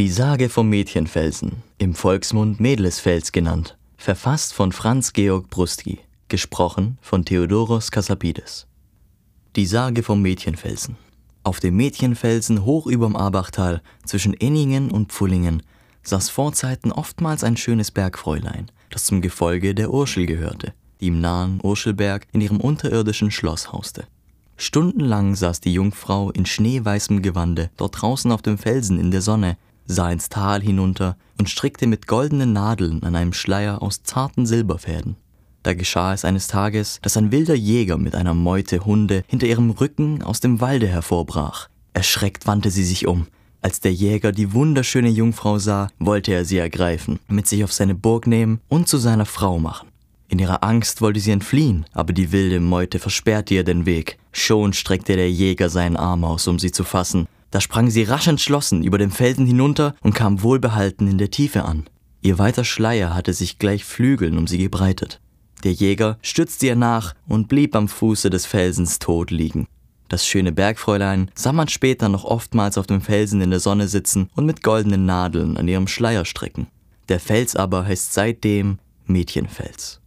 Die Sage vom Mädchenfelsen, im Volksmund Mädlesfels genannt, verfasst von Franz Georg Brustgi, gesprochen von Theodoros Kassapides. Die Sage vom Mädchenfelsen. Auf dem Mädchenfelsen hoch überm Abachtal zwischen Enningen und Pfullingen saß vorzeiten oftmals ein schönes Bergfräulein, das zum Gefolge der Urschel gehörte, die im nahen Urschelberg in ihrem unterirdischen Schloss hauste. Stundenlang saß die Jungfrau in schneeweißem Gewande dort draußen auf dem Felsen in der Sonne, sah ins Tal hinunter und strickte mit goldenen Nadeln an einem Schleier aus zarten Silberfäden. Da geschah es eines Tages, dass ein wilder Jäger mit einer Meute Hunde hinter ihrem Rücken aus dem Walde hervorbrach. Erschreckt wandte sie sich um. Als der Jäger die wunderschöne Jungfrau sah, wollte er sie ergreifen, mit sich auf seine Burg nehmen und zu seiner Frau machen. In ihrer Angst wollte sie entfliehen, aber die wilde Meute versperrte ihr den Weg. Schon streckte der Jäger seinen Arm aus, um sie zu fassen, da sprang sie rasch entschlossen über den Felsen hinunter und kam wohlbehalten in der Tiefe an. Ihr weiter Schleier hatte sich gleich Flügeln um sie gebreitet. Der Jäger stützte ihr nach und blieb am Fuße des Felsens tot liegen. Das schöne Bergfräulein sah man später noch oftmals auf dem Felsen in der Sonne sitzen und mit goldenen Nadeln an ihrem Schleier stricken. Der Fels aber heißt seitdem Mädchenfels.